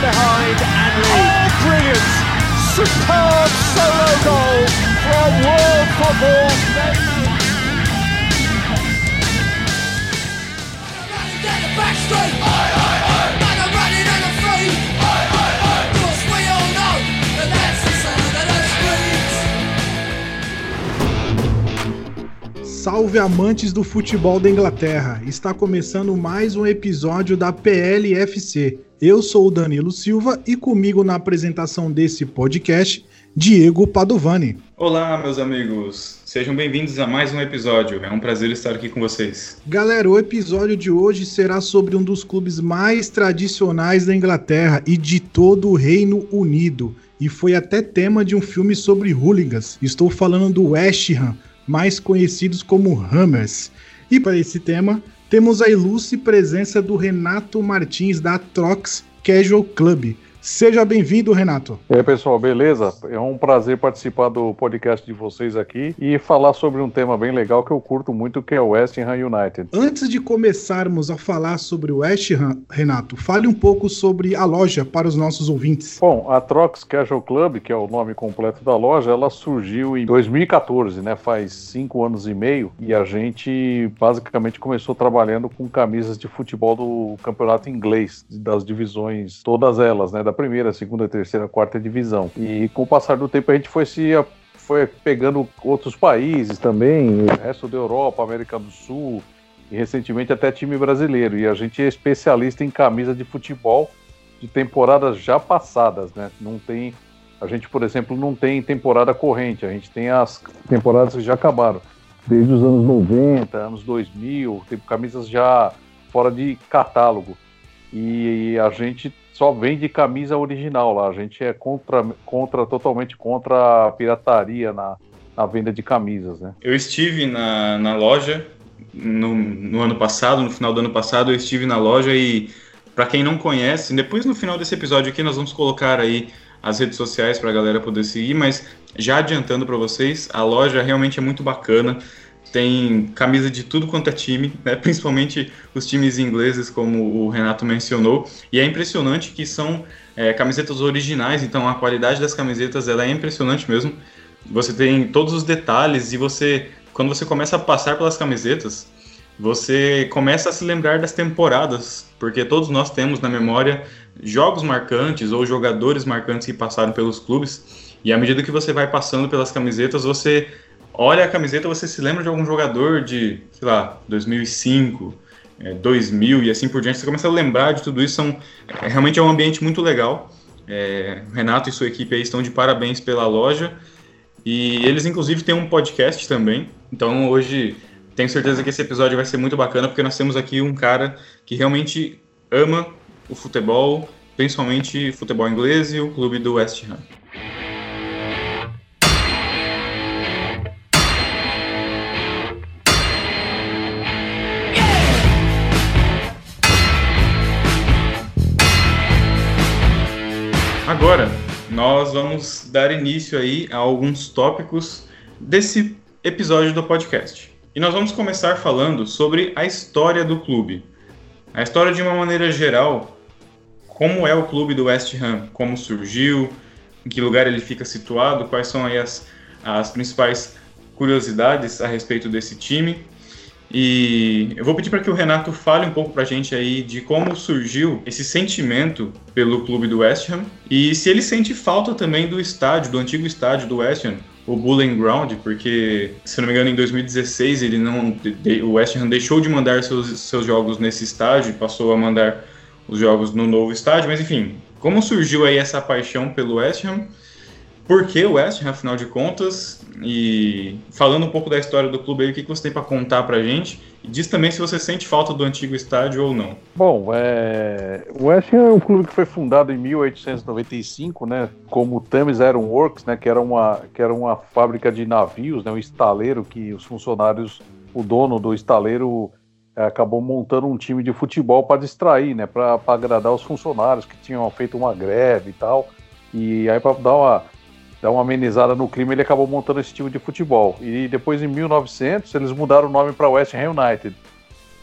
behind and lead. Oh, brilliant! Superb solo goal from world football. Salve amantes do futebol da Inglaterra! Está começando mais um episódio da PLFC. Eu sou o Danilo Silva e comigo na apresentação desse podcast, Diego Padovani. Olá, meus amigos. Sejam bem-vindos a mais um episódio. É um prazer estar aqui com vocês. Galera, o episódio de hoje será sobre um dos clubes mais tradicionais da Inglaterra e de todo o Reino Unido. E foi até tema de um filme sobre hooligans. Estou falando do West Ham, mais conhecidos como Hammers. E para esse tema, temos a ilustre presença do Renato Martins da Trox Casual Club. Seja bem-vindo, Renato. E aí, pessoal, beleza? É um prazer participar do podcast de vocês aqui e falar sobre um tema bem legal que eu curto muito, que é o West Ham United. Antes de começarmos a falar sobre o West Ham, Renato, fale um pouco sobre a loja para os nossos ouvintes. Bom, a Trox Casual Club, que é o nome completo da loja, ela surgiu em 2014, né? Faz cinco anos e meio e a gente basicamente começou trabalhando com camisas de futebol do campeonato inglês, das divisões, todas elas, né? da primeira, segunda, terceira, quarta divisão. E com o passar do tempo a gente foi se foi pegando outros países também, o resto da Europa, América do Sul e recentemente até time brasileiro. E a gente é especialista em camisa de futebol de temporadas já passadas, né? Não tem a gente, por exemplo, não tem temporada corrente, a gente tem as temporadas que já acabaram. Desde os anos 90, anos 2000, tem camisas já fora de catálogo. E a gente só vende camisa original lá. A gente é contra, contra totalmente contra a pirataria na, na venda de camisas, né? Eu estive na, na loja no, no ano passado, no final do ano passado, eu estive na loja e para quem não conhece, depois no final desse episódio aqui nós vamos colocar aí as redes sociais para a galera poder seguir, mas já adiantando para vocês, a loja realmente é muito bacana tem camisa de tudo quanto é time, né? principalmente os times ingleses, como o Renato mencionou. E é impressionante que são é, camisetas originais, então a qualidade das camisetas ela é impressionante mesmo. Você tem todos os detalhes e você, quando você começa a passar pelas camisetas, você começa a se lembrar das temporadas, porque todos nós temos na memória jogos marcantes ou jogadores marcantes que passaram pelos clubes. E à medida que você vai passando pelas camisetas, você olha a camiseta, você se lembra de algum jogador de, sei lá, 2005, é, 2000 e assim por diante. Você começa a lembrar de tudo isso. São, é, realmente é um ambiente muito legal. É, Renato e sua equipe aí estão de parabéns pela loja. E eles, inclusive, têm um podcast também. Então, hoje, tenho certeza que esse episódio vai ser muito bacana, porque nós temos aqui um cara que realmente ama o futebol, principalmente futebol inglês e o clube do West Ham. Agora, nós vamos dar início aí a alguns tópicos desse episódio do podcast. E nós vamos começar falando sobre a história do clube. A história de uma maneira geral, como é o clube do West Ham, como surgiu, em que lugar ele fica situado, quais são aí as, as principais curiosidades a respeito desse time e eu vou pedir para que o Renato fale um pouco para a gente aí de como surgiu esse sentimento pelo clube do West Ham e se ele sente falta também do estádio, do antigo estádio do West Ham, o Bowling Ground, porque, se não me engano, em 2016 ele não, o West Ham deixou de mandar seus, seus jogos nesse estádio e passou a mandar os jogos no novo estádio, mas enfim, como surgiu aí essa paixão pelo West Ham por que o West afinal de contas, e falando um pouco da história do clube aí, o que você tem para contar para a gente? E diz também se você sente falta do antigo estádio ou não. Bom, é... o West é um clube que foi fundado em 1895, né, como Thames Iron Works, né, que era uma, que era uma fábrica de navios, né, um estaleiro que os funcionários, o dono do estaleiro é, acabou montando um time de futebol para distrair, né, para agradar os funcionários que tinham feito uma greve e tal. E aí para dar uma dar uma amenizada no clima, ele acabou montando esse time de futebol. E depois, em 1900, eles mudaram o nome para West Ham United.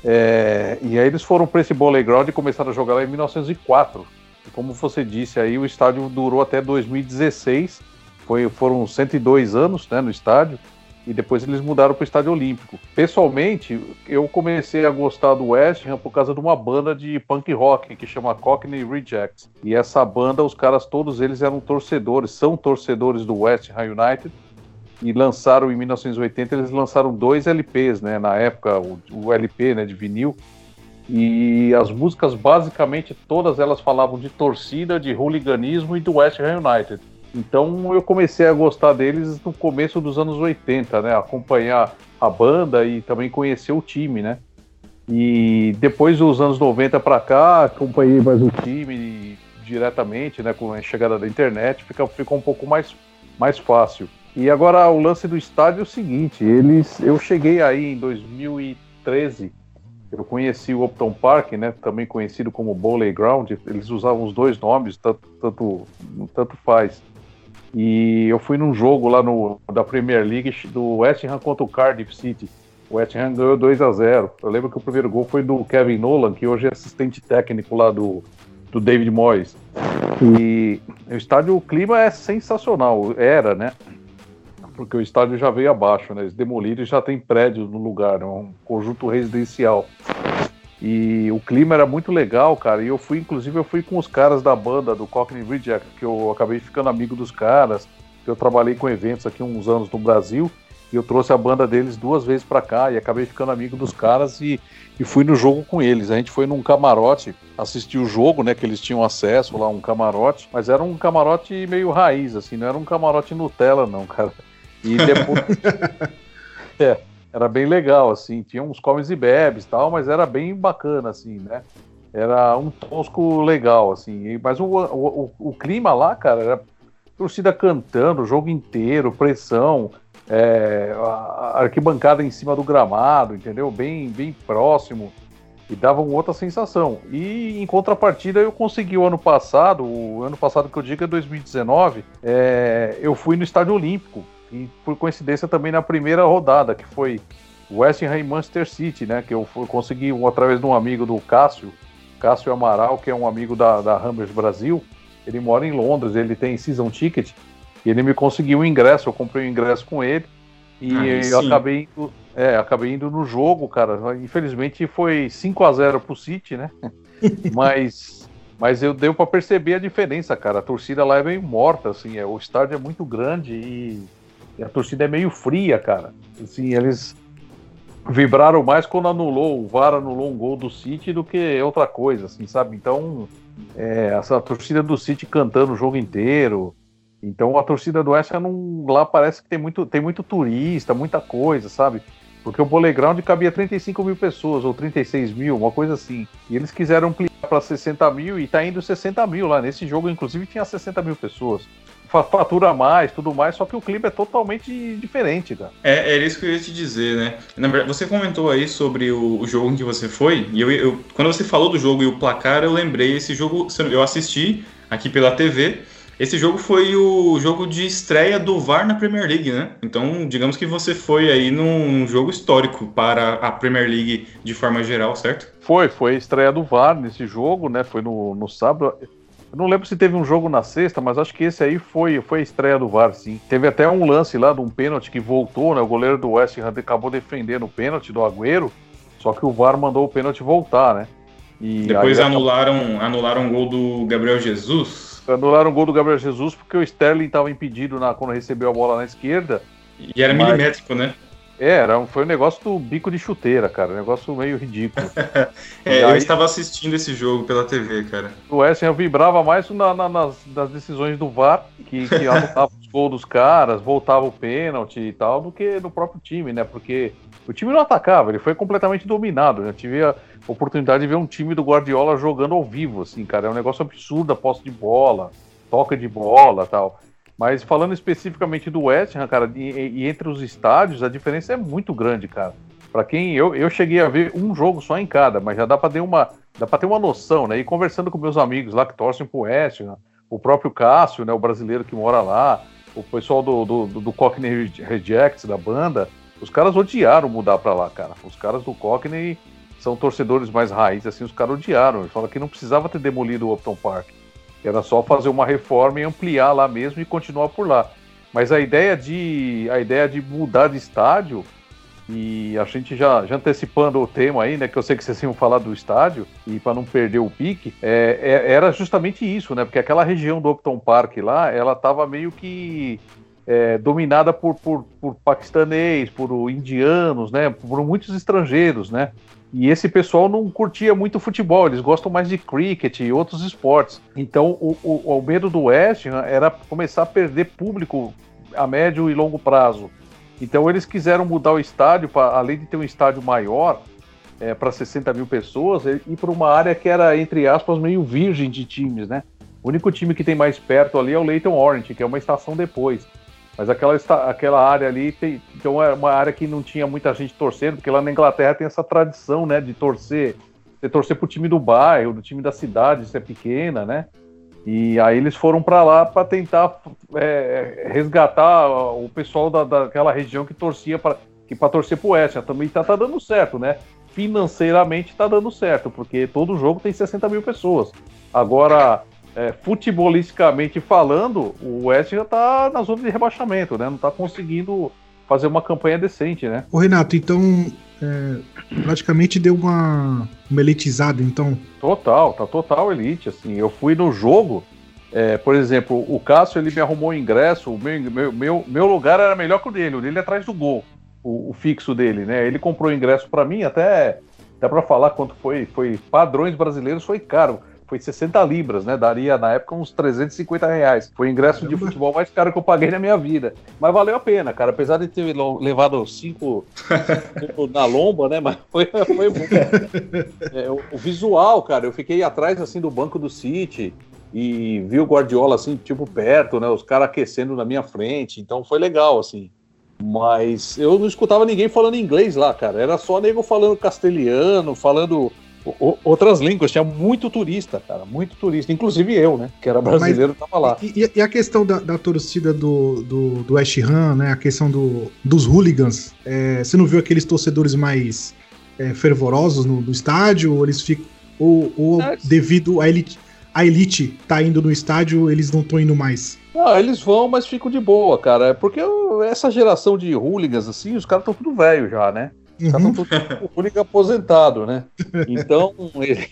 É, e aí eles foram para esse Bowling Ground e começaram a jogar lá em 1904. Como você disse aí, o estádio durou até 2016, foi, foram 102 anos né, no estádio, e depois eles mudaram para o Estádio Olímpico. Pessoalmente, eu comecei a gostar do West Ham por causa de uma banda de punk rock que chama Cockney Rejects. E essa banda, os caras todos eles eram torcedores, são torcedores do West Ham United. E lançaram em 1980, eles lançaram dois LPs, né? Na época, o, o LP né, de vinil. E as músicas, basicamente, todas elas falavam de torcida, de hooliganismo e do West Ham United. Então eu comecei a gostar deles no começo dos anos 80, né? Acompanhar a banda e também conhecer o time, né? E depois dos anos 90 para cá, acompanhei mais o time diretamente, né? Com a chegada da internet, fica, ficou um pouco mais, mais fácil. E agora o lance do estádio é o seguinte: eles, eu cheguei aí em 2013 eu conheci o Upton Park, né, também conhecido como Bowley Ground, eles usavam os dois nomes, tanto, tanto, tanto faz. E eu fui num jogo lá no, da Premier League do West Ham contra o Cardiff City. O West Ham ganhou 2 a 0 Eu lembro que o primeiro gol foi do Kevin Nolan, que hoje é assistente técnico lá do, do David Moyes. E o estádio, o clima é sensacional, era, né? Porque o estádio já veio abaixo, né? Eles demoliram e já tem prédios no lugar, é um conjunto residencial. E o clima era muito legal, cara. E eu fui, inclusive, eu fui com os caras da banda do Cockney Reject, que eu acabei ficando amigo dos caras. Eu trabalhei com eventos aqui uns anos no Brasil e eu trouxe a banda deles duas vezes para cá e acabei ficando amigo dos caras e, e fui no jogo com eles. A gente foi num camarote assistir o jogo, né? Que eles tinham acesso lá, um camarote, mas era um camarote meio raiz, assim, não era um camarote Nutella, não, cara. E depois. é era bem legal, assim, tinha uns comes e bebes tal, mas era bem bacana, assim, né? Era um tosco legal, assim. Mas o, o, o clima lá, cara, era torcida cantando o jogo inteiro, pressão, é, arquibancada em cima do gramado, entendeu? Bem, bem próximo e dava uma outra sensação. E em contrapartida, eu consegui o ano passado, o ano passado que eu digo é 2019, é, eu fui no Estádio Olímpico e por coincidência também na primeira rodada, que foi West Ham e Manchester City, né? Que eu consegui através de um amigo do Cássio, Cássio Amaral, que é um amigo da, da Hammers Brasil. Ele mora em Londres, ele tem season ticket e ele me conseguiu o um ingresso. Eu comprei o um ingresso com ele e ah, eu acabei indo, é, acabei indo no jogo, cara. Infelizmente foi 5 a 0 pro City, né? mas mas eu deu para perceber a diferença, cara. A torcida lá é meio morta, assim. É, o estádio é muito grande e e a torcida é meio fria, cara. Assim, eles vibraram mais quando anulou, o VAR anulou um gol do City do que outra coisa, assim, sabe? Então, é, essa torcida do City cantando o jogo inteiro. Então a torcida do West não, lá parece que tem muito, tem muito turista, muita coisa, sabe? Porque o Playground cabia 35 mil pessoas, ou 36 mil, uma coisa assim. E eles quiseram ampliar para 60 mil e tá indo 60 mil lá. Nesse jogo, inclusive, tinha 60 mil pessoas fatura mais, tudo mais, só que o clima é totalmente diferente, cara. É, era isso que eu ia te dizer, né? Na verdade, você comentou aí sobre o, o jogo em que você foi, e eu, eu, quando você falou do jogo e o placar, eu lembrei, esse jogo eu assisti aqui pela TV, esse jogo foi o jogo de estreia do VAR na Premier League, né? Então, digamos que você foi aí num jogo histórico para a Premier League de forma geral, certo? Foi, foi a estreia do VAR nesse jogo, né? Foi no, no sábado. Eu não lembro se teve um jogo na sexta, mas acho que esse aí foi, foi a estreia do VAR, sim. Teve até um lance lá de um pênalti que voltou, né? O goleiro do West Ham acabou defendendo o pênalti do Agüero, só que o VAR mandou o pênalti voltar, né? E Depois anularam, acabou... anularam um gol do Gabriel Jesus. Anularam o gol do Gabriel Jesus porque o Sterling estava impedido na, quando recebeu a bola na esquerda. E era mas... milimétrico, né? É, era, foi um negócio do bico de chuteira, cara. Um negócio meio ridículo. é, eu estava assistindo esse jogo pela TV, cara. O West Ham vibrava mais na, na, nas, nas, decisões do VAR, que, que anotava os gols dos caras, voltava o pênalti e tal, do que no próprio time, né? Porque o time não atacava, ele foi completamente dominado. Né? Eu tive a oportunidade de ver um time do Guardiola jogando ao vivo, assim, cara. É um negócio absurdo a posse de bola, toca de bola tal. Mas falando especificamente do West Ham, cara, e, e, entre os estádios, a diferença é muito grande, cara. Para quem eu, eu cheguei a ver um jogo só em cada, mas já dá para ter uma dá para ter uma noção, né? E conversando com meus amigos lá que torcem pro West Ham, o próprio Cássio, né, o brasileiro que mora lá, o pessoal do, do, do Cockney Rejects da banda, os caras odiaram mudar para lá, cara. Os caras do Cockney são torcedores mais raiz, assim, os caras odiaram. Eles falaram que não precisava ter demolido o Upton Park Era só fazer uma reforma e ampliar lá mesmo e continuar por lá. Mas a ideia de a ideia de mudar de estádio e a gente já, já antecipando o tema aí, né? Que eu sei que vocês iam falar do estádio, e para não perder o pique, é, é, era justamente isso, né? Porque aquela região do Upton Park lá, ela estava meio que é, dominada por, por, por paquistanês, por indianos, né? Por muitos estrangeiros, né? E esse pessoal não curtia muito futebol, eles gostam mais de cricket e outros esportes. Então, o, o, o medo do West Ham era começar a perder público a médio e longo prazo. Então eles quiseram mudar o estádio, pra, além de ter um estádio maior, é, para 60 mil pessoas, e para uma área que era, entre aspas, meio virgem de times, né? O único time que tem mais perto ali é o Leighton Orient, que é uma estação depois. Mas aquela, aquela área ali tem, então é uma área que não tinha muita gente torcendo, porque lá na Inglaterra tem essa tradição, né, de torcer, de torcer pro time do bairro, do time da cidade, se é pequena, né? E aí eles foram para lá para tentar é, resgatar o pessoal da, daquela região que torcia para que para torcer pro West. Também tá, tá dando certo, né? Financeiramente tá dando certo, porque todo jogo tem 60 mil pessoas. Agora, é, futebolisticamente falando, o West já tá na zona de rebaixamento, né? Não tá conseguindo fazer uma campanha decente, né? Ô Renato, então é, praticamente deu uma, uma elitizada, então. Total, tá total elite, assim. Eu fui no jogo, é, por exemplo, o Cássio ele me arrumou o ingresso, o meu, meu, meu, meu lugar era melhor que o dele, o dele é atrás do gol, o, o fixo dele, né? Ele comprou o ingresso para mim, até dá para falar quanto foi, foi padrões brasileiros, foi caro foi 60 libras, né? Daria na época uns 350 reais. Foi o ingresso Caramba. de futebol mais caro que eu paguei na minha vida. Mas valeu a pena, cara. Apesar de ter levado cinco, cinco na lomba, né? Mas foi, foi bom. É, o, o, visual, cara, eu fiquei atrás assim do banco do City e vi o Guardiola assim, tipo, perto, né? Os caras aquecendo na minha frente. Então foi legal, assim. Mas eu não escutava ninguém falando inglês lá, cara. Era só nego falando castelhano, falando outras línguas, tinha muito turista, cara, muito turista, inclusive eu, né, que era brasileiro, Mas, tava lá. E, e a questão da, da torcida do, do, do, West Ham, né, a questão do, dos hooligans, é, você não viu aqueles torcedores mais é, fervorosos no, no, estádio, ou eles ficam, ou, ou é, devido a elite, a elite tá indo no estádio, eles não estão indo mais? Não, eles vão, mas ficam de boa, cara, porque essa geração de hooligans, assim, os caras estão tudo velho já, né, Uhum. Tá tudo único aposentado, né? Então,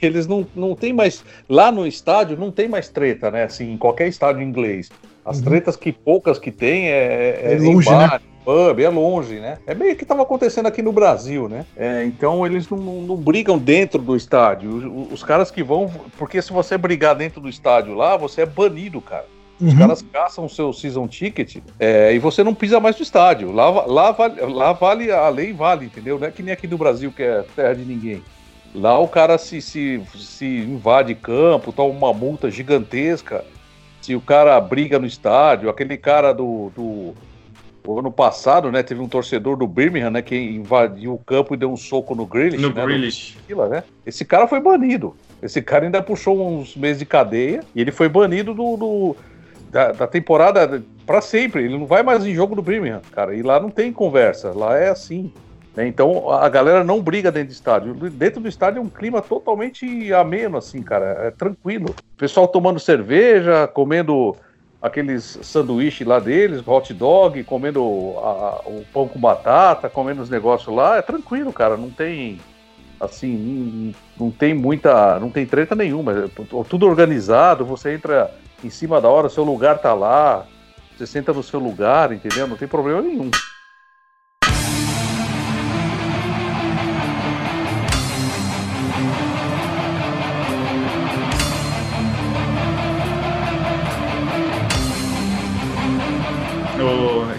eles não, não tem mais. Lá no estádio não tem mais treta, né? Assim, em qualquer estádio inglês. As uhum. tretas que poucas que tem é, é, é longe, bar, né? pub, é longe, né? É meio que estava acontecendo aqui no Brasil, né? É, então eles não, não, brigam dentro do estádio. Os, os, caras que vão. Porque se você brigar dentro do estádio lá, você é banido, cara. Os uhum. caras caçam o seu season ticket é, e você não pisa mais no estádio. Lá, lá, vale, lá vale a lei, vale, entendeu? Não é que nem aqui no Brasil, que é terra de ninguém. Lá o cara se, se, se invade campo, toma uma multa gigantesca. Se o cara briga no estádio, aquele cara do, do o ano passado, né, teve um torcedor do Birmingham, né, que invadiu o campo e deu um soco no Grealish. No né, Grealish. No né? Esse cara foi banido. Esse cara ainda puxou uns meses de cadeia e ele foi banido do, do da, da temporada para sempre. Ele não vai mais em jogo do Birmingham, cara. E lá não tem conversa, lá é assim. Né? Então a galera não briga dentro do estádio. Dentro do estádio é um clima totalmente ameno, assim, cara. É tranquilo. O pessoal tomando cerveja, comendo aqueles sanduíches lá deles, hot dog, comendo a, o pão com batata, comendo os negócios lá. É tranquilo, cara. Não tem assim, não, não tem muita, não tem treta nenhuma. É tudo organizado. Você entra em cima da hora, seu lugar tá lá, você senta no seu lugar, entendeu? Não tem problema nenhum.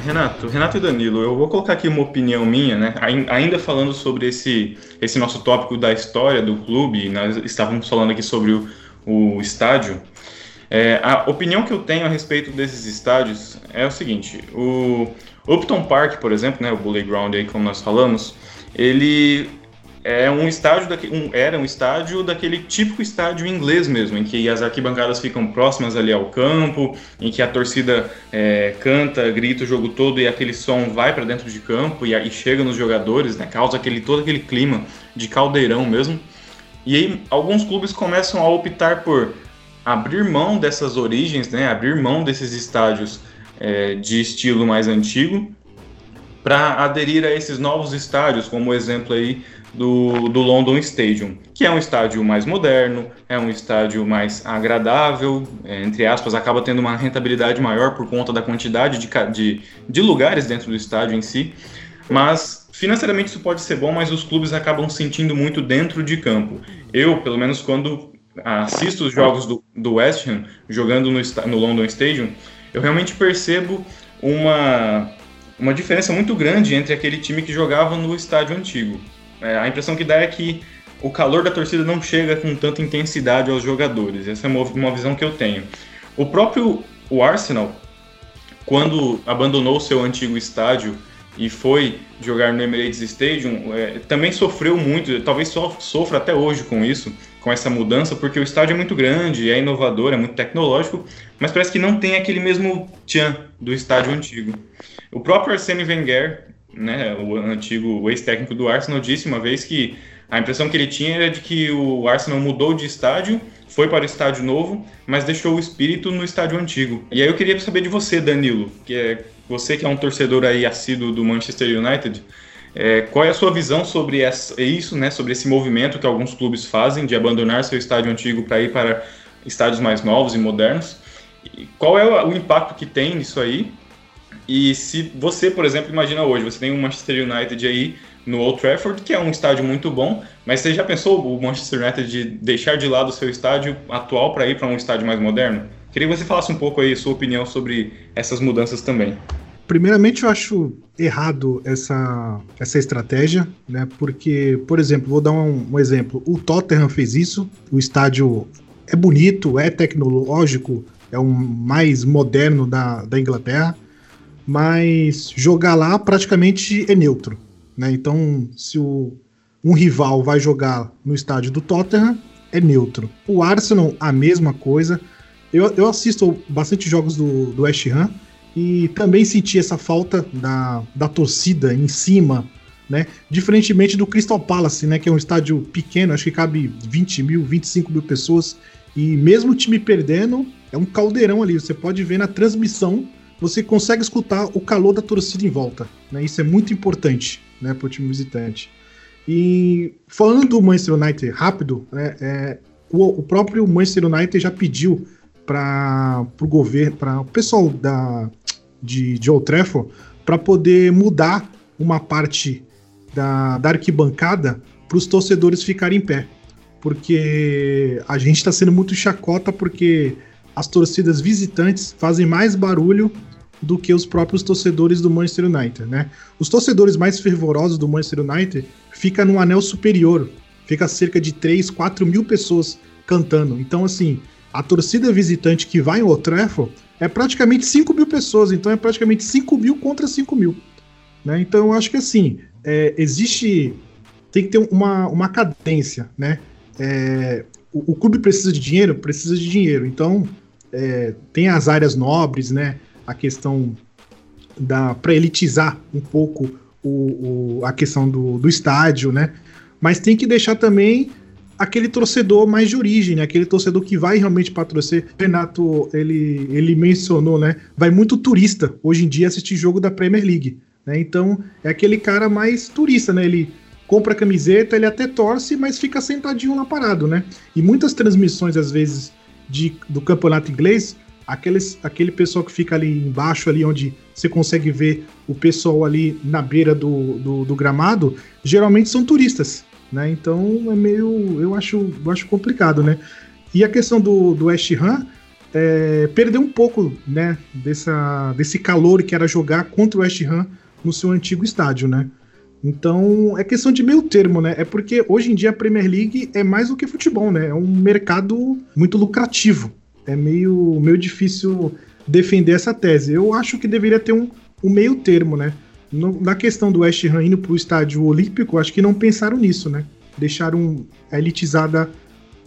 Renato, Renato e Danilo, eu vou colocar aqui uma opinião minha, né? Ainda falando sobre esse, esse nosso tópico da história do clube, nós estávamos falando aqui sobre o, o estádio. É, a opinião que eu tenho a respeito desses estádios é o seguinte: o Upton Park, por exemplo, né, o Bully Ground aí, como nós falamos, ele é um estádio um, era um estádio daquele típico estádio inglês mesmo, em que as arquibancadas ficam próximas ali ao campo, em que a torcida é, canta, grita o jogo todo e aquele som vai para dentro de campo e, e, chega nos jogadores, né, causa aquele todo aquele clima de caldeirão mesmo. E aí alguns clubes começam a optar por abrir mão dessas origens, né, abrir mão desses estádios é, de estilo mais antigo para aderir a esses novos estádios, como o exemplo aí do, do London Stadium, que é um estádio mais moderno, é um estádio mais agradável, é, entre aspas, acaba tendo uma rentabilidade maior por conta da quantidade de, de, de lugares dentro do estádio em si, mas financeiramente isso pode ser bom, mas os clubes acabam sentindo muito dentro de campo. Eu, pelo menos quando assisto os jogos do, do West Ham jogando no, no London Stadium, eu realmente percebo uma, uma diferença muito grande entre aquele time que jogava no estádio antigo. É, a impressão que dá é que o calor da torcida não chega com tanta intensidade aos jogadores. Essa é uma, uma visão que eu tenho. O próprio o Arsenal, quando abandonou seu antigo estádio e foi jogar no Emirates Stadium, é, também sofreu muito, talvez so, sofra até hoje com isso, com essa mudança, porque o estádio é muito grande, é inovador, é muito tecnológico, mas parece que não tem aquele mesmo tchan do estádio antigo. O próprio Arsene Wenger, né, o antigo ex-técnico do Arsenal, disse uma vez que a impressão que ele tinha era de que o Arsenal mudou de estádio, foi para o estádio novo, mas deixou o espírito no estádio antigo. E aí eu queria saber de você, Danilo, que é você que é um torcedor aí assíduo do Manchester United, é, qual é a sua visão sobre essa, isso, né, sobre esse movimento que alguns clubes fazem de abandonar seu estádio antigo para ir para estádios mais novos e modernos? E qual é o impacto que tem nisso aí? E se você, por exemplo, imagina hoje, você tem o Manchester United aí no Old Trafford, que é um estádio muito bom, mas você já pensou o Manchester United de deixar de lado o seu estádio atual para ir para um estádio mais moderno? Queria que você falasse um pouco aí sua opinião sobre essas mudanças também. Primeiramente, eu acho errado essa, essa estratégia, né? Porque, por exemplo, vou dar um, um exemplo. O Tottenham fez isso, o estádio é bonito, é tecnológico, é o mais moderno da, da Inglaterra, mas jogar lá praticamente é neutro. Né? Então, se o, um rival vai jogar no estádio do Tottenham, é neutro. O Arsenal, a mesma coisa. Eu, eu assisto bastante jogos do, do West Ham e também senti essa falta da, da torcida em cima, né? Diferentemente do Crystal Palace, né? Que é um estádio pequeno, acho que cabe 20 mil, 25 mil pessoas. E mesmo o time perdendo, é um caldeirão ali. Você pode ver na transmissão, você consegue escutar o calor da torcida em volta. Né? Isso é muito importante né, para o time visitante. E falando do Manchester United rápido, é, é, o, o, próprio Manchester United já pediu para o governo, para o pessoal da, de, de Old Trafford, para poder mudar uma parte da, da arquibancada para os torcedores ficarem em pé. Porque a gente está sendo muito chacota porque as torcidas visitantes fazem mais barulho do que os próprios torcedores do Manchester United, né? Os torcedores mais fervorosos do Manchester United ficam no anel superior, fica cerca de 3, 4 mil pessoas cantando. Então, assim, a torcida visitante que vai em Old Trafford é praticamente 5 mil pessoas, então é praticamente 5 mil contra 5 mil. Né? Então eu acho que assim, é, existe. Tem que ter uma, uma cadência, né? É, o, o, clube precisa de dinheiro? Precisa de dinheiro. Então, é, tem as áreas nobres, né? A questão da para elitizar um pouco o, o, a questão do, do estádio, né? Mas tem que deixar também aquele torcedor mais de origem, né? aquele torcedor que vai realmente patrocinar. Renato, ele, ele mencionou, né? Vai muito turista hoje em dia assistir jogo da Premier League. Né? Então, é aquele cara mais turista, né? Ele compra camiseta, ele até torce, mas fica sentadinho lá parado, né? E muitas transmissões, às vezes, de, do campeonato inglês, aqueles, aquele pessoal que fica ali embaixo, ali onde você consegue ver o pessoal ali na beira do, do, do gramado, geralmente são turistas né? Então é meio, eu acho, eu acho complicado, né? E a questão do, do West Ham é, perdeu um pouco, né, dessa, desse calor que era jogar contra o West Ham no seu antigo estádio, né? Então é questão de meio termo, né? É porque hoje em dia a Premier League é mais do que futebol, né? É um mercado muito lucrativo. É meio, meio difícil defender essa tese. Eu acho que deveria ter um, um meio termo, né? No, na questão do West Ham indo pro estádio olímpico, acho que não pensaram nisso, né? Deixaram a elitizada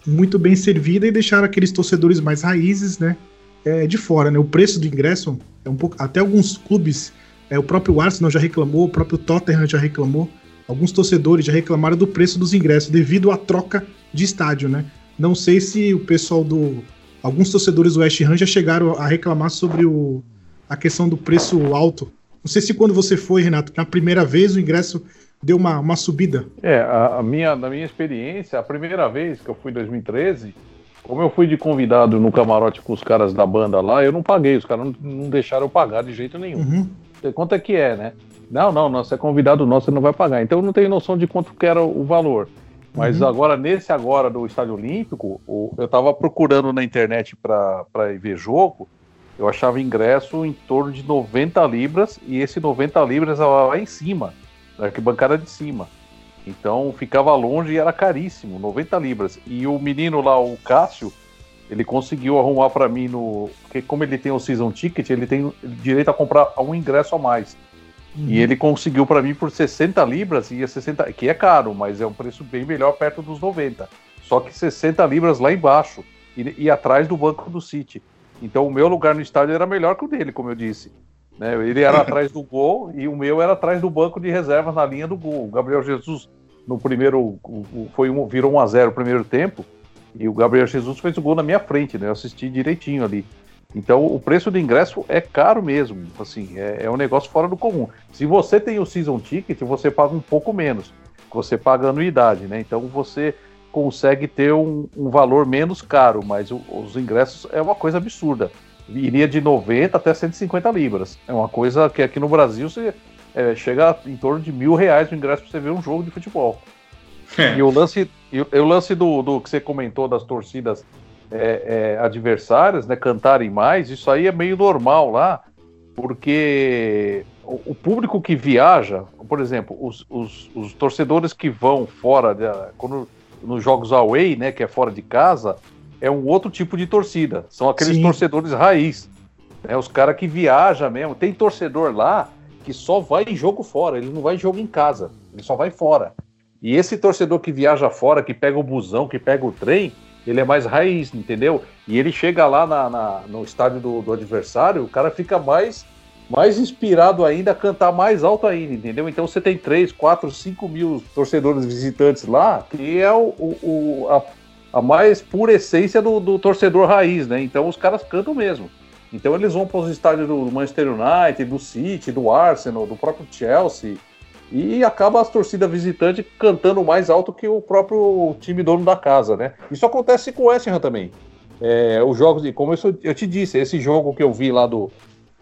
muito bem servida e deixaram aqueles torcedores mais raízes, né? É, de fora, né? O preço do ingresso é um pouco. Até alguns clubes, é, o próprio Arsenal já reclamou, o próprio Tottenham já reclamou, alguns torcedores já reclamaram do preço dos ingressos devido à troca de estádio, né? Não sei se o pessoal do alguns torcedores do West Ham já chegaram a reclamar sobre o, a questão do preço alto. Não sei se quando você foi, Renato, na primeira vez o ingresso deu uma, uma subida. É, a, a minha, na minha experiência, a primeira vez que eu fui em 2013, como eu fui de convidado no camarote com os caras da banda lá, eu não paguei, os caras não, não deixaram eu pagar de jeito nenhum. Uhum. Quanto é que é, né? Não, não, não, você é convidado nosso, você não vai pagar. Então eu não tenho noção de quanto que era o valor. Mas uhum. agora, nesse agora do Estádio Olímpico, eu estava procurando na internet para ver jogo, eu achava ingresso em torno de 90 libras, e esse 90 libras era lá em cima, na arquibancada de cima. Então ficava longe e era caríssimo, 90 libras. E o menino lá, o Cássio, ele conseguiu arrumar para mim no. Porque como ele tem o season ticket, ele tem direito a comprar um ingresso a mais. Uhum. E ele conseguiu para mim por 60 libras, e 60, que é caro, mas é um preço bem melhor perto dos 90. Só que 60 libras lá embaixo, e, e atrás do banco do City. Então o meu lugar no estádio era melhor que o dele, como eu disse. Né? Ele era atrás do gol e o meu era atrás do banco de reservas na linha do gol. O Gabriel Jesus no primeiro foi um, virou 1 a 0 o primeiro tempo e o Gabriel Jesus fez o gol na minha frente, né? Eu assisti direitinho ali. Então o preço do ingresso é caro mesmo, assim, é, é um negócio fora do comum. Se você tem o season ticket, você paga um pouco menos, você paga anuidade, né? Então você consegue ter um, um valor menos caro, mas o, os ingressos é uma coisa absurda. Iria de 90 até 150 libras. É uma coisa que aqui no Brasil você é, chega em torno de mil reais o ingresso para você ver um jogo de futebol. É. E o lance, e o lance do, do, que você comentou das torcidas é, é, adversárias, né, cantarem mais, isso aí é meio normal lá, porque o, público que viaja, por exemplo, os, os, os torcedores que vão fora, quando, nos jogos away, né, que é fora de casa, é um outro tipo de torcida. São aqueles Sim. torcedores raiz. Né, os caras que viajam mesmo. Tem torcedor lá que só vai em jogo fora, ele não vai em jogo em casa, ele só vai fora. E esse torcedor que viaja fora, que pega o busão, que pega o trem, ele é mais raiz, entendeu? E ele chega lá na, na, no estádio do, do, adversário, o cara fica mais, mais inspirado ainda a cantar mais alto ainda, entendeu? Então você tem 3, 4, 5 mil torcedores visitantes lá, que é o, o a, a, mais pura essência do, do torcedor raiz, né? Então os caras cantam mesmo. Então eles vão para os estádios do Manchester United, do City, do Arsenal, do próprio Chelsea, e acaba as torcidas visitantes cantando mais alto que o próprio time dono da casa, né? Isso acontece com o West Ham também. É, os jogos, de, como eu, eu, te disse, esse jogo que eu vi lá do,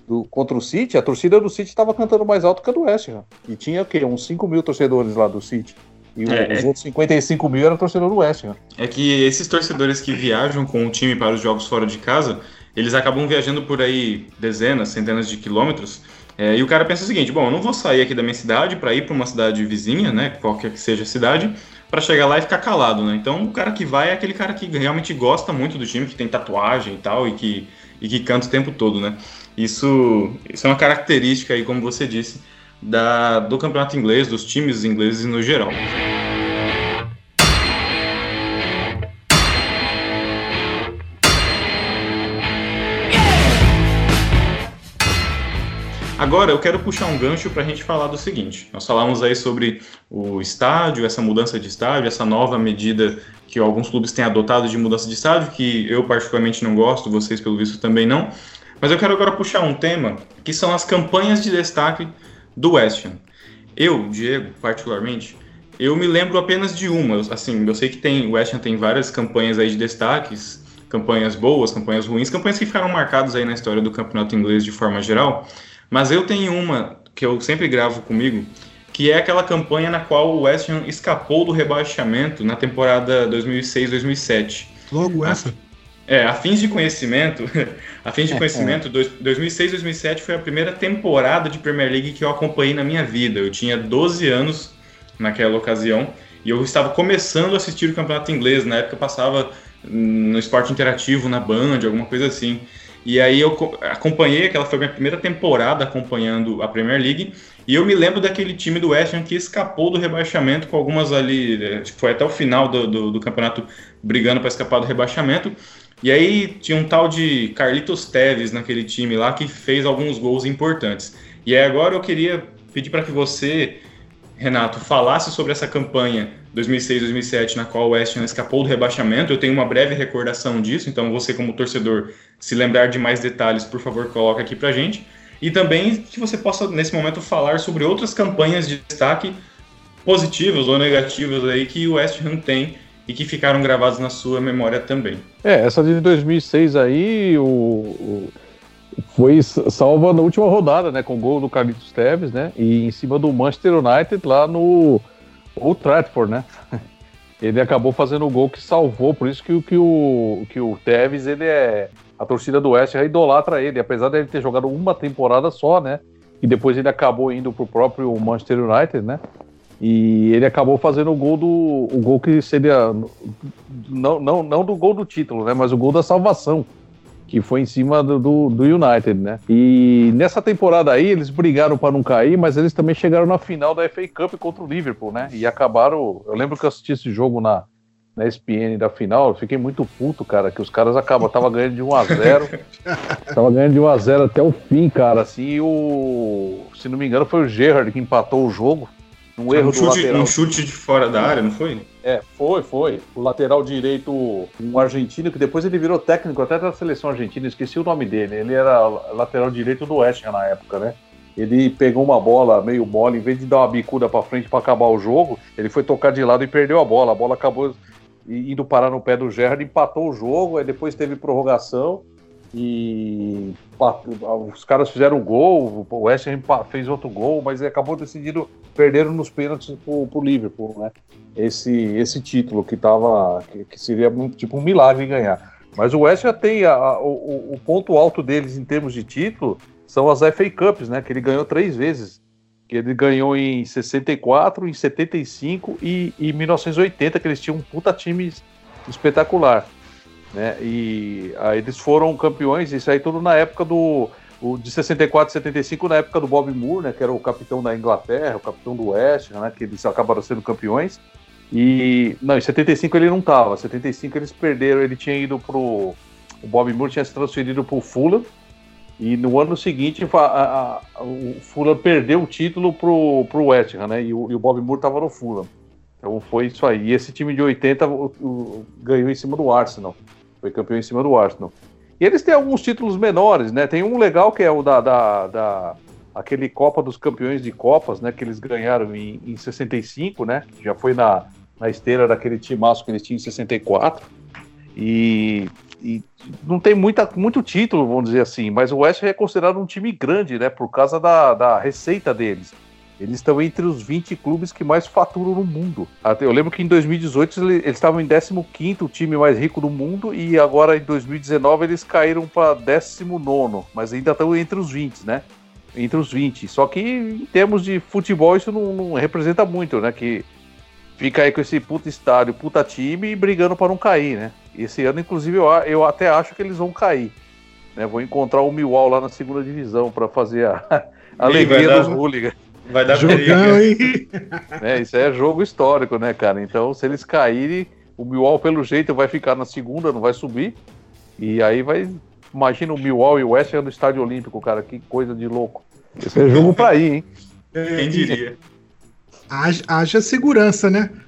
do contra o City, a torcida do City estava cantando mais alto que a do West Ham. E tinha o quê? Uns 5 mil torcedores lá do City. E é, os é... outros 55 mil eram torcedor do West Ham. É que esses torcedores que viajam com o time para os jogos fora de casa, eles acabam viajando por aí dezenas, centenas de quilômetros. É, e o cara pensa o seguinte: bom, eu não vou sair aqui da minha cidade para ir para uma cidade vizinha, né, qualquer que seja a cidade, para chegar lá e ficar calado, né? Então, o cara que vai é aquele cara que realmente gosta muito do time, que tem tatuagem e tal, e que, e que canta o tempo todo, né? Isso, isso é uma característica aí, como você disse, da, do campeonato inglês, dos times ingleses no geral. Agora eu quero puxar um gancho para a gente falar do seguinte: nós falamos aí sobre o estádio, essa mudança de estádio, essa nova medida que alguns clubes têm adotado de mudança de estádio, que eu particularmente não gosto, vocês pelo visto também não. Mas eu quero agora puxar um tema que são as campanhas de destaque do West Ham. Eu, Diego, particularmente, eu me lembro apenas de uma. Assim, eu sei que tem o West Ham tem várias campanhas aí de destaques, campanhas boas, campanhas ruins, campanhas que ficaram marcadas aí na história do campeonato inglês de forma geral. Mas eu tenho uma que eu sempre gravo comigo, que é aquela campanha na qual o West Ham escapou do rebaixamento na temporada 2006-2007. Logo essa? É, a fins de conhecimento, a fins de conhecimento, 2006-2007 foi a primeira temporada de Premier League que eu acompanhei na minha vida. Eu tinha 12 anos naquela ocasião e eu estava começando a assistir o campeonato inglês. Na época passava no esporte interativo, na Band, alguma coisa assim. E aí eu acompanhei, aquela foi a minha primeira temporada acompanhando a Premier League, e eu me lembro daquele time do West Ham que escapou do rebaixamento com algumas ali, é, que foi até o final do, do, do campeonato brigando para escapar do rebaixamento. E aí tinha um tal de Carlitos Teves naquele time lá que fez alguns gols importantes. E aí agora eu queria pedir para que você, Renato, falasse sobre essa campanha 2006-2007, na qual o West Ham escapou do rebaixamento. Eu tenho uma breve recordação disso, então você, como torcedor, se lembrar de mais detalhes, por favor, coloca aqui pra gente. E também que você possa, nesse momento, falar sobre outras campanhas de destaque positivas ou negativas aí que o West Ham tem e que ficaram gravadas na sua memória também. É, essa de 2006 aí, o, o foi salva na última rodada, né, com o gol do Carlitos Teves, né, e em cima do Manchester United lá no Old Trafford, né. Ele acabou fazendo o gol que salvou, por isso que, que, o, que o Tevez, ele é. A torcida do West Ham idolatra ele, apesar de ele ter jogado uma temporada só, né? E depois ele acabou indo pro próprio Manchester United, né? E ele acabou fazendo o gol do. O gol que seria. Não, não, não do gol do título, né? Mas o gol da salvação que foi em cima do, do, do, United, né? E nessa temporada aí eles brigaram para não cair, mas eles também chegaram na final da FA Cup contra o Liverpool, né? E acabaram. Eu lembro que eu assisti esse jogo na, na ESPN da final, eu fiquei muito puto, cara, que os caras acabam, tava ganhando de 1 a 0 tava ganhando de 1 a 0 até o fim, cara, assim, e o, se não me engano foi o Gerrard que empatou o jogo, um erro um chute, lateral. Um chute de fora da área, não foi? É, foi, foi. O lateral direito, um argentino, que depois ele virou técnico até da seleção argentina, esqueci o nome dele. Ele era lateral direito do West Ham na época, né? Ele pegou uma bola meio mole, em vez de dar uma bicuda para frente para acabar o jogo, ele foi tocar de lado e perdeu a bola. A bola acabou indo parar no pé do Gerrard, empatou o jogo, aí depois teve prorrogação e os caras fizeram um gol, o West Ham fez outro gol, mas acabou decidindo perderam nos pênaltis pro, Liverpool, né? Esse, esse título que tava que, que seria tipo um milagre ganhar. Mas o West Ham tem a, a, o, o, ponto alto deles em termos de título são as FA Cups, né? Que ele ganhou três vezes. Que ele ganhou em 64, em 75 e em 1980, que eles tinham um puta time espetacular. Né? E aí eles foram campeões, isso aí tudo na época do o de 64 e 75 na época do Bob Moore, né, que era o capitão da Inglaterra, o capitão do West, né, que eles acabaram sendo campeões. E não, em 75 ele não tava, 75 eles perderam, ele tinha ido pro o Bob Moore tinha se transferido pro Fulham. E no ano seguinte a, a, a, o Fulham perdeu o título pro, pro West Ham, né? E o, e o Bob Moore tava no Fulham. Então foi isso aí. E esse time de 80 o, o, ganhou em cima do Arsenal. Foi campeão em cima do Arsenal. E eles têm alguns títulos menores, né? Tem um legal que é o da, da, da aquele Copa dos Campeões de Copas, né? Que eles ganharam em, em 65, né? Já foi na, na esteira daquele timaço que eles tinham em 64. E, e não tem muita, muito título, vamos dizer assim, mas o West é considerado um time grande, né? Por causa da, da receita deles. Eles estão entre os 20 clubes que mais faturam no mundo. Eu lembro que em 2018 eles estavam em 15 o time mais rico do mundo, e agora em 2019 eles caíram para 19, mas ainda estão entre os 20, né? Entre os 20. Só que em termos de futebol isso não, não representa muito, né? Que fica aí com esse puta estádio, puta time e brigando para não cair, né? Esse ano, inclusive, eu, eu até acho que eles vão cair. Né? Vou encontrar o Millwall lá na segunda divisão para fazer a, a alegria dos hooligans. Vai dar Jogão, hein? É, isso é jogo histórico, né, cara? Então, se eles caírem, o Millwall, pelo jeito, vai ficar na segunda, não vai subir. E aí vai. Imagina o Millwall e o West no Estádio Olímpico, cara. Que coisa de louco. Esse é jogo pra ir, hein? Quem diria? Haja, haja segurança, né?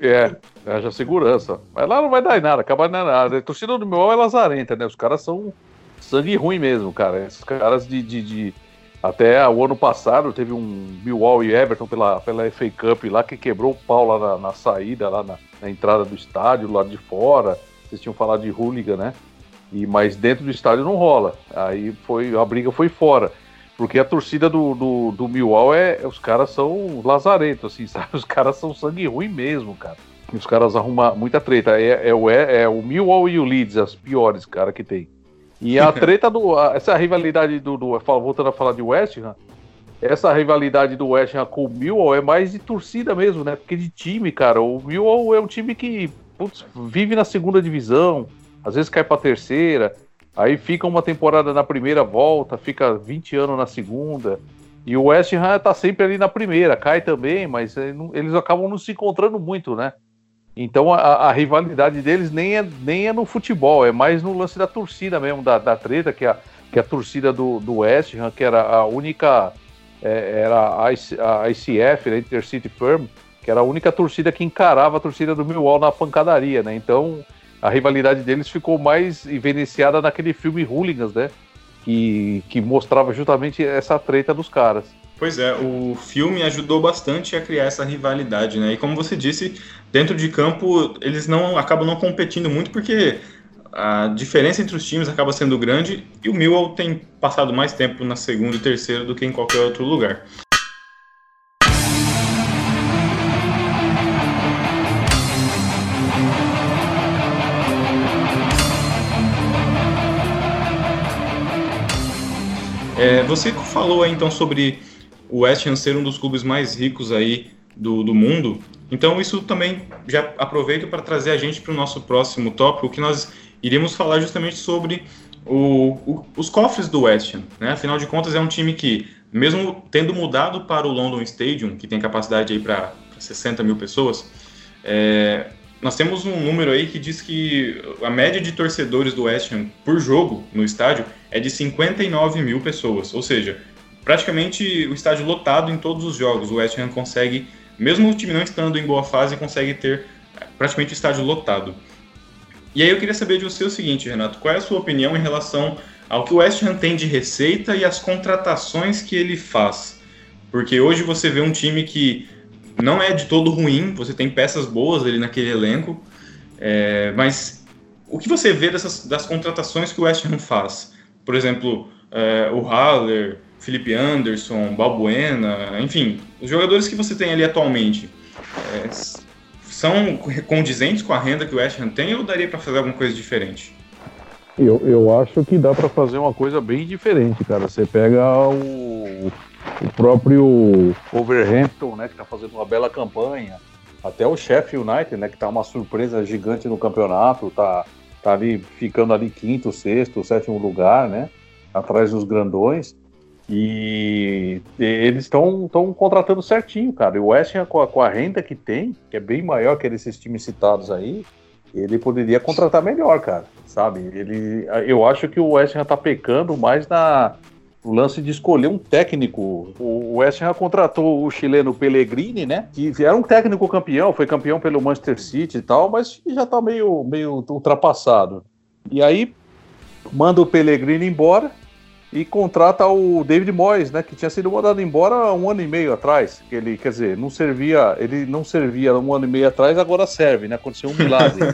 É, haja segurança. Mas lá não vai dar em nada, acaba não nada. A torcida do Millwall é lazarenta, né? Os caras são sangue ruim mesmo, cara. Esses caras de, de, de até o ano passado teve um Millwall e Everton pela, pela FA Cup lá que quebrou o pau lá na, na saída, lá na, na, entrada do estádio, do lado de fora. Vocês tinham falado de hooligan, né? E, mas dentro do estádio não rola. Aí foi a briga foi fora. Porque a torcida do, do, do Millwall é. Os caras são lazarentos, assim, sabe? Os caras são sangue ruim mesmo, cara. Os caras arrumam muita treta. É, é, é, é o Millwall e o Leeds, as piores, cara, que tem. E a treta do. Essa rivalidade do, do. Voltando a falar de West Ham, essa rivalidade do West Ham com o Millwall é mais de torcida mesmo, né? Porque de time, cara, o Millwall é um time que putz, vive na segunda divisão, às vezes cai pra terceira, aí fica uma temporada na primeira volta, fica 20 anos na segunda. E o West Ham tá sempre ali na primeira, cai também, mas eles acabam não se encontrando muito, né? Então a, a, rivalidade deles nem é, nem é no futebol, é mais no lance da torcida mesmo, da, da treta, que a, que a torcida do, do West Ham, que era a única, é, era a, a ICF, né, Intercity Firm, que era a única torcida que encarava a torcida do Millwall na pancadaria, né? Então a rivalidade deles ficou mais evidenciada naquele filme Hooligans, né? Que, que mostrava justamente essa treta dos caras. Pois é, o filme ajudou bastante a criar essa rivalidade, né? E como você disse, dentro de campo eles não acabam não competindo muito porque a diferença entre os times acaba sendo grande e o Millwall tem passado mais tempo na segunda e terceira do que em qualquer outro lugar. É, você falou aí então sobre o West Ham ser um dos clubes mais ricos aí do, do mundo. Então isso também já aproveito para trazer a gente para o nosso próximo tópico, que nós iríamos falar justamente sobre o, o, os cofres do West Ham. Né? Afinal de contas, é um time que, mesmo tendo mudado para o London Stadium, que tem capacidade para 60 mil pessoas, é, nós temos um número aí que diz que a média de torcedores do West Ham por jogo no estádio é de 59 mil pessoas, ou seja, praticamente o estádio lotado em todos os jogos. O West Ham consegue, mesmo o time não estando em boa fase, consegue ter praticamente o estádio lotado. E aí eu queria saber de você o seguinte, Renato, qual é a sua opinião em relação ao que o West Ham tem de receita e as contratações que ele faz? Porque hoje você vê um time que não é de todo ruim, você tem peças boas ali naquele elenco, é, mas o que você vê dessas, das contratações que o West Ham faz? Por exemplo, é, o Haller, Felipe Anderson, Balbuena, enfim, os jogadores que você tem ali atualmente. É, são condizentes com a renda que o West Ham tem ou daria para fazer alguma coisa diferente? Eu, eu acho que dá para fazer uma coisa bem diferente, cara. Você pega o, o próprio Overhampton, né, que está fazendo uma bela campanha, até o Sheffield United, né, que está uma surpresa gigante no campeonato, tá, tá ali ficando ali quinto, sexto, sétimo lugar, né, atrás dos grandões. E eles estão contratando certinho, cara. E o West Ham, com a, com a, renda que tem, que é bem maior que esses times citados aí, ele poderia contratar melhor, cara. Sabe? Ele, eu acho que o West Ham tá pecando mais na, no lance de escolher um técnico. O West Ham contratou o chileno Pellegrini, né? Que era um técnico campeão, foi campeão pelo Manchester City e tal, mas já tá meio, meio ultrapassado. E aí manda o Pellegrini embora e contrata o David Moyes, né, que tinha sido mandado embora um ano e meio atrás, que ele, quer dizer, não servia, ele não servia um ano e meio atrás, agora serve, né, aconteceu um milagre.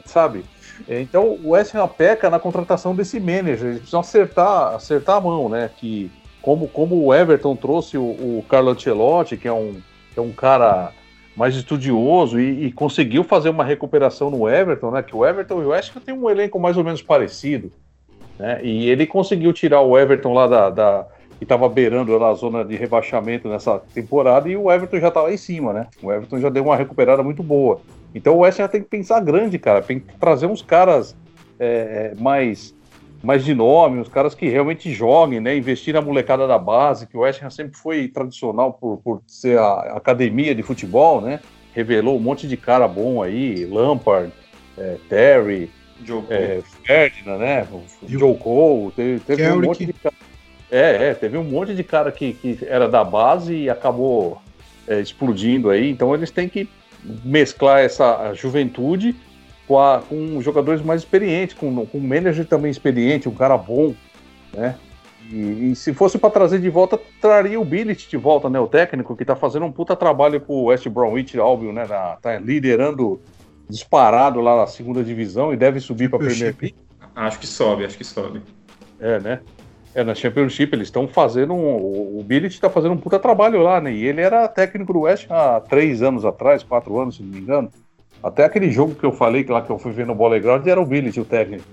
sabe? Então o West Ham peca na contratação desse manager, eles precisam acertar, acertar a mão, né, que como, como o Everton trouxe o, o Carlo Ancelotti, que é um, que é um cara mais estudioso e, e, conseguiu fazer uma recuperação no Everton, né? Que o Everton e o West tem um elenco mais ou menos parecido, né? E ele conseguiu tirar o Everton lá da, da que estava beirando a zona de rebaixamento nessa temporada e o Everton já está lá em cima, né? O Everton já deu uma recuperada muito boa. Então o West Ham tem que pensar grande, cara, tem que trazer uns caras é, é mais mais de nome, os caras que realmente joguem, né? Investir na molecada da base, que o West Ham sempre foi tradicional por, por ser a academia de futebol, né? Revelou um monte de cara bom aí, Lampard, é, Terry, Joe é, Ferdinand, né? E Joe Cole, teve, teve um monte de cara. É, é, teve um monte de cara que, que era da base e acabou é, explodindo aí. Então eles têm que mesclar essa juventude com, a, com jogadores mais experientes, com, com um manager também experiente, um cara bom, né? E, e se fosse para trazer de volta, traria o Billet de volta, né? O técnico que tá fazendo um puta trabalho pro West Bromwich Albion, né? Na, tá liderando disparado lá na segunda divisão e deve subir para Premier League. Acho que sobe, acho que sobe. É, né? É, na Championship eles estão fazendo um, o Billet está fazendo um puta trabalho lá, né? E ele era técnico do West há três anos atrás, quatro anos, se não me engano. Até aquele jogo que eu falei, que lá que eu fui ver no Boleground, era o Billy, o técnico.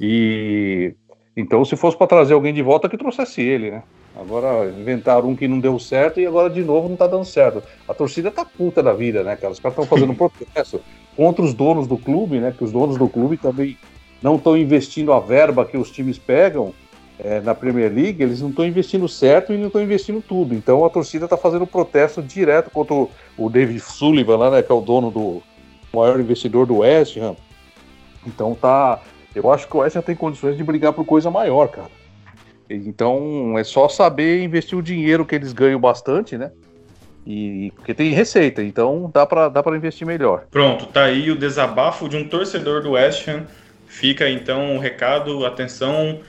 E então, se fosse para trazer alguém de volta, que trouxesse ele, né? Agora inventaram um que não deu certo e agora de novo não tá dando certo. A torcida tá puta da vida, né, cara? Os caras estão fazendo um processo contra os donos do clube, né? Que os donos do clube também não estão investindo a verba que os times pegam é, na Premier League, eles não estão investindo certo e não estão investindo tudo. Então a torcida está fazendo protesto direto contra o David Sullivan, lá, né, que é o dono do, maior investidor do West Ham. Então tá. Eu acho que o West Ham tem condições de brigar por coisa maior, cara. Então é só saber investir o dinheiro que eles ganham bastante, né? E porque tem receita, então dá para dá para investir melhor. Pronto, tá aí o desabafo de um torcedor do West Ham. Fica então o recado, atenção,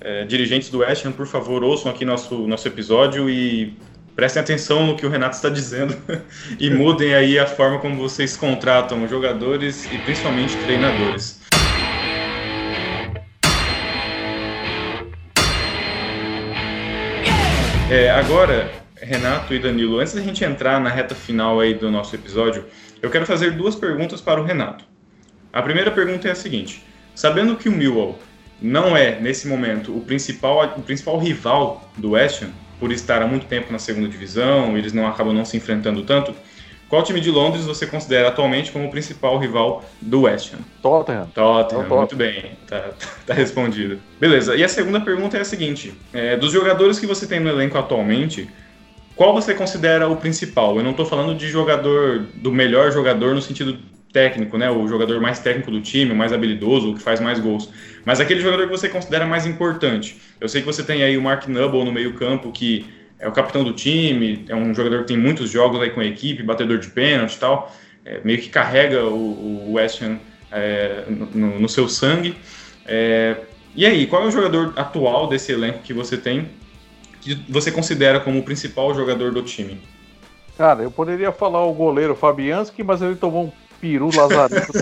é, dirigentes do West Ham, por favor, ouçam aqui nosso nosso episódio e prestem atenção no que o Renato está dizendo e mudem aí a forma como vocês contratam jogadores e principalmente treinadores. É, agora, Renato e Danilo, antes da gente entrar na reta final aí do nosso episódio, eu quero fazer duas perguntas para o Renato. A primeira pergunta é a seguinte: sabendo que o Millwall não é nesse momento o principal, o principal rival do West Ham, por estar há muito tempo na segunda divisão, eles não acabam não se enfrentando tanto. Qual time de Londres você considera atualmente como o principal rival do West Ham? Tottenham. Tottenham, é muito bem, tá, tá, respondido. Beleza, e a segunda pergunta é a seguinte: é, dos jogadores que você tem no elenco atualmente, qual você considera o principal? Eu não estou falando de jogador, do melhor jogador no sentido técnico, né? O jogador mais técnico do time, o mais habilidoso, o que faz mais gols. Mas aquele jogador que você considera mais importante. Eu sei que você tem aí o Mark Nubble no meio-campo, que é o capitão do time, é um jogador que tem muitos jogos aí com a equipe, batedor de pênalti e tal. É, meio que carrega o, o West Ham é, no, no, seu sangue. É, e aí, qual é o jogador atual desse elenco que você tem que você considera como o principal jogador do time? Cara, eu poderia falar o goleiro Fabianski, mas ele tomou um peru lazarento.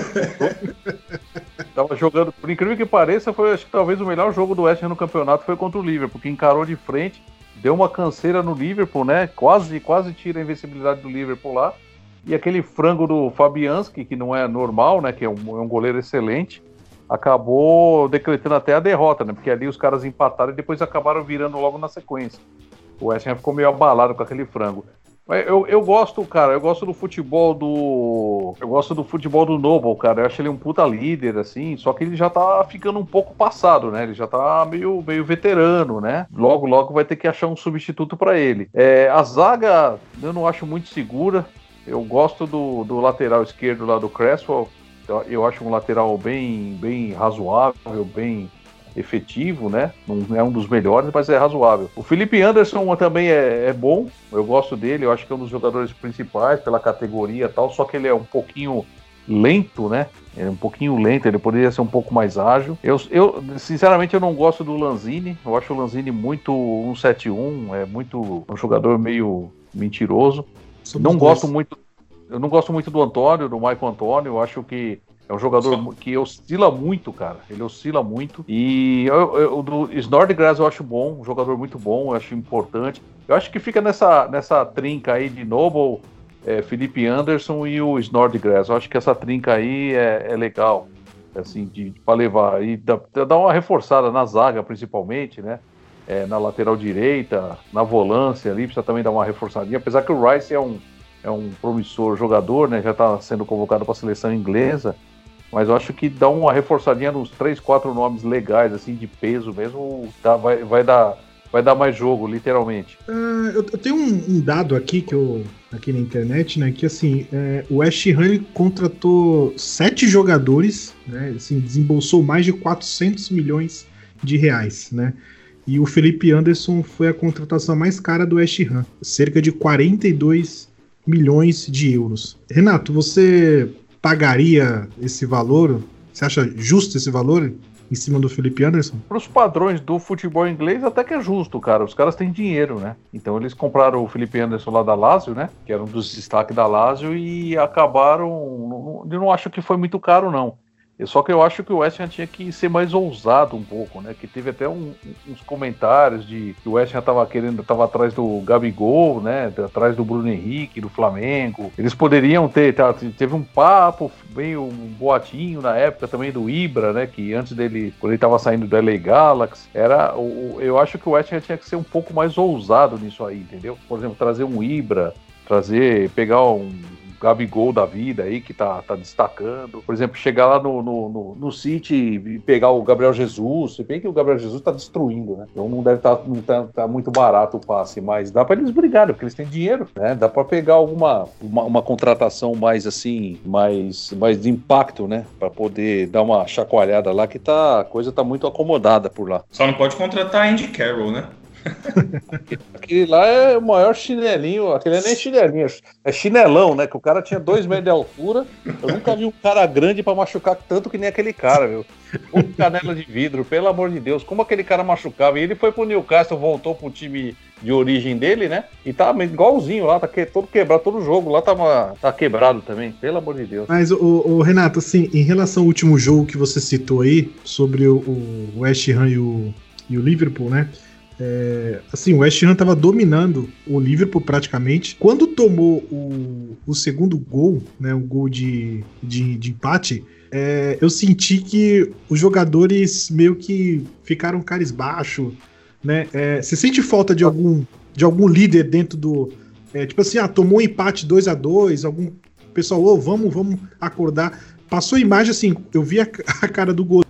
Tava jogando, por incrível que pareça, foi acho que talvez o melhor jogo do West Ham no campeonato foi contra o Liverpool, porque encarou de frente, deu uma canseira no Liverpool, né? Quase, quase tira a invencibilidade do Liverpool lá. E aquele frango do Fabianski, que não é normal, né? Que é um, é um goleiro excelente, acabou decretando até a derrota, né? Porque ali os caras empataram e depois acabaram virando logo na sequência. O West Ham ficou meio abalado com aquele frango. Eu, eu gosto, cara, eu gosto do futebol do. Eu gosto do futebol do Noble, cara. Eu acho ele um puta líder, assim. Só que ele já tá ficando um pouco passado, né? Ele já tá meio, meio veterano, né? Logo, logo vai ter que achar um substituto para ele. É, a zaga eu não acho muito segura. Eu gosto do, do lateral esquerdo lá do Cresswell. Eu, acho um lateral bem, bem razoável, bem efetivo, né? Não é um dos melhores, mas é razoável. O Felipe Anderson também é, é, bom, eu gosto dele, eu acho que é um dos jogadores principais pela categoria e tal, só que ele é um pouquinho lento, né? Ele é um pouquinho lento, ele poderia ser um pouco mais ágil. Eu, eu sinceramente, eu não gosto do Lanzini. Eu acho o Lanzini muito 171, é muito um jogador meio mentiroso. Somos não dois. gosto muito. Eu não gosto muito do Antônio, do Michael Antônio. Eu acho que é um jogador que oscila muito, cara. Ele oscila muito. E o do Snodgrass eu acho bom, um jogador muito bom, eu acho importante. Eu acho que fica nessa, nessa trinca aí de Noble, é, Felipe Anderson e o Snodgrass. Eu acho que essa trinca aí é, é legal, assim, de, de para levar. E dá, dá uma reforçada na zaga, principalmente, né? É, na lateral direita, na volância ali, precisa também dar uma reforçadinha. Apesar que o Rice é um, é um promissor jogador, né? Já está sendo convocado para a seleção inglesa. Mas eu acho que dá uma reforçadinha nos três, quatro nomes legais, assim, de peso mesmo, tá, vai, vai, dar, vai dar mais jogo, literalmente. Uh, eu, eu, tenho um, um, dado aqui que eu. aqui na internet, né? Que assim, é, o West Ham contratou sete jogadores, né? Assim, desembolsou mais de 400 milhões de reais, né? E o Felipe Anderson foi a contratação mais cara do West Ham, cerca de 42 milhões de euros. Renato, você pagaria esse valor? Você acha justo esse valor em cima do Felipe Anderson? Para os padrões do futebol inglês, até que é justo, cara. Os caras têm dinheiro, né? Então eles compraram o Felipe Anderson lá da Lazio, né? Que era um dos destaques da Lazio e acabaram. Eu não acho que foi muito caro, não. Só que eu acho que o West Ham tinha que ser mais ousado um pouco, né? Que teve até um, uns comentários de que o West Ham tava querendo, tava atrás do Gabigol, né? Atrás do Bruno Henrique, do Flamengo. Eles poderiam ter, tá, teve um papo, meio um boatinho na época também do Ibra, né? Que antes dele, quando ele tava saindo do LA Galaxy, era, o, eu acho que o West Ham tinha que ser um pouco mais ousado nisso aí, entendeu? Por exemplo, trazer um Ibra, trazer, pegar um Gabigol da vida aí, que tá, tá destacando. Por exemplo, chegar lá no, no, no, no City e pegar o Gabriel Jesus. Se bem que o Gabriel Jesus tá destruindo, né? Então não deve estar tá, não tá, tá muito barato o passe, mas dá para eles brigarem, porque eles têm dinheiro, né? Dá para pegar alguma uma, uma, contratação mais assim, mais, mais de impacto, né? Para poder dar uma chacoalhada lá, que tá, a coisa tá muito acomodada por lá. Só não pode contratar Andy Carroll, né? aquele lá é o maior chinelinho, aquele é nem chinelinho, é chinelão, né? Que o cara tinha dois metros de altura. Eu nunca vi um cara grande para machucar tanto que nem aquele cara, viu? Um canela de vidro, pelo amor de Deus, como aquele cara machucava. E ele foi pro Newcastle, voltou pro time de origem dele, né? E tá igualzinho lá, tá todo quebrado, todo jogo lá tá, tá quebrado também, pelo amor de Deus. Mas, o, o Renato, assim, em relação ao último jogo que você citou aí, sobre o, o West Ham e o, e o Liverpool, né? É, assim, o West Ham estava dominando o Liverpool praticamente. Quando tomou o, o segundo gol, né, o gol de, de, de empate, é, eu senti que os jogadores meio que ficaram carisbaixo, né? É, você sente falta de algum, de algum líder dentro do... É, tipo assim, ah, tomou um empate 2 a 2 algum pessoal, oh, vamos, vamos acordar. Passou a imagem assim, eu vi a, a cara do goleiro,